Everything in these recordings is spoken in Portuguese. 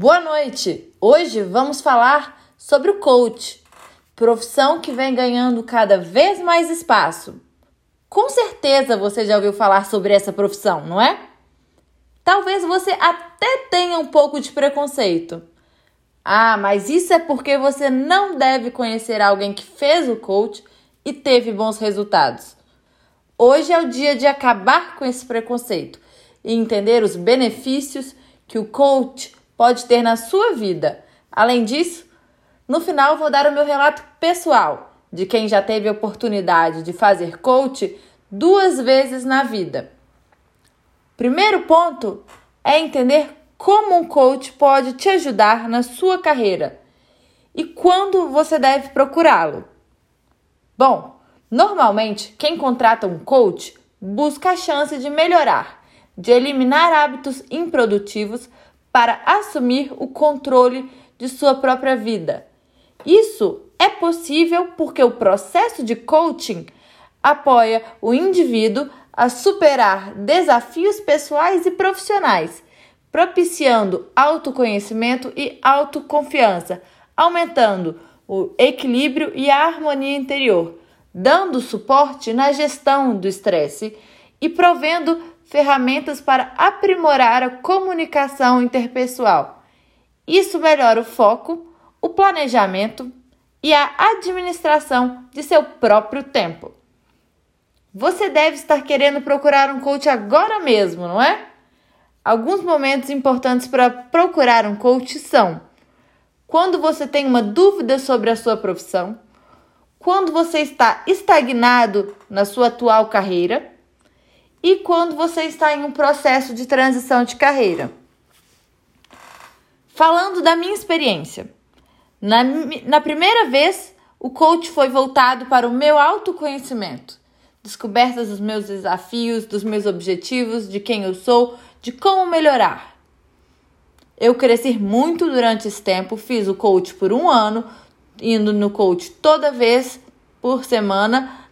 Boa noite! Hoje vamos falar sobre o coach, profissão que vem ganhando cada vez mais espaço. Com certeza você já ouviu falar sobre essa profissão, não é? Talvez você até tenha um pouco de preconceito. Ah, mas isso é porque você não deve conhecer alguém que fez o coach e teve bons resultados. Hoje é o dia de acabar com esse preconceito e entender os benefícios que o coach pode ter na sua vida. Além disso, no final vou dar o meu relato pessoal de quem já teve a oportunidade de fazer coach duas vezes na vida. Primeiro ponto é entender como um coach pode te ajudar na sua carreira e quando você deve procurá-lo. Bom, normalmente quem contrata um coach busca a chance de melhorar, de eliminar hábitos improdutivos para assumir o controle de sua própria vida. Isso é possível porque o processo de coaching apoia o indivíduo a superar desafios pessoais e profissionais, propiciando autoconhecimento e autoconfiança, aumentando o equilíbrio e a harmonia interior, dando suporte na gestão do estresse e provendo ferramentas para aprimorar a comunicação interpessoal. Isso melhora o foco, o planejamento e a administração de seu próprio tempo. Você deve estar querendo procurar um coach agora mesmo, não é? Alguns momentos importantes para procurar um coach são: quando você tem uma dúvida sobre a sua profissão, quando você está estagnado na sua atual carreira e quando você está em um processo de transição de carreira. Falando da minha experiência, na, na primeira vez o coach foi voltado para o meu autoconhecimento, descobertas dos meus desafios, dos meus objetivos, de quem eu sou, de como melhorar. Eu cresci muito durante esse tempo, fiz o coach por um ano, indo no coach toda vez por semana,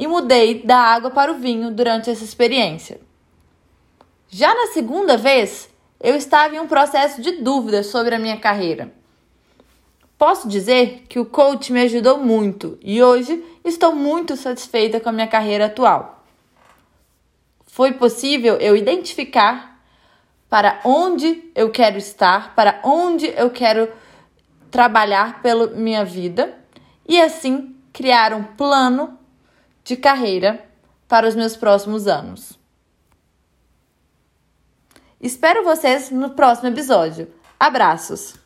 e mudei da água para o vinho durante essa experiência. Já na segunda vez, eu estava em um processo de dúvida sobre a minha carreira. Posso dizer que o coach me ajudou muito e hoje estou muito satisfeita com a minha carreira atual. Foi possível eu identificar para onde eu quero estar, para onde eu quero trabalhar pela minha vida e assim criar um plano de carreira para os meus próximos anos. Espero vocês no próximo episódio. Abraços!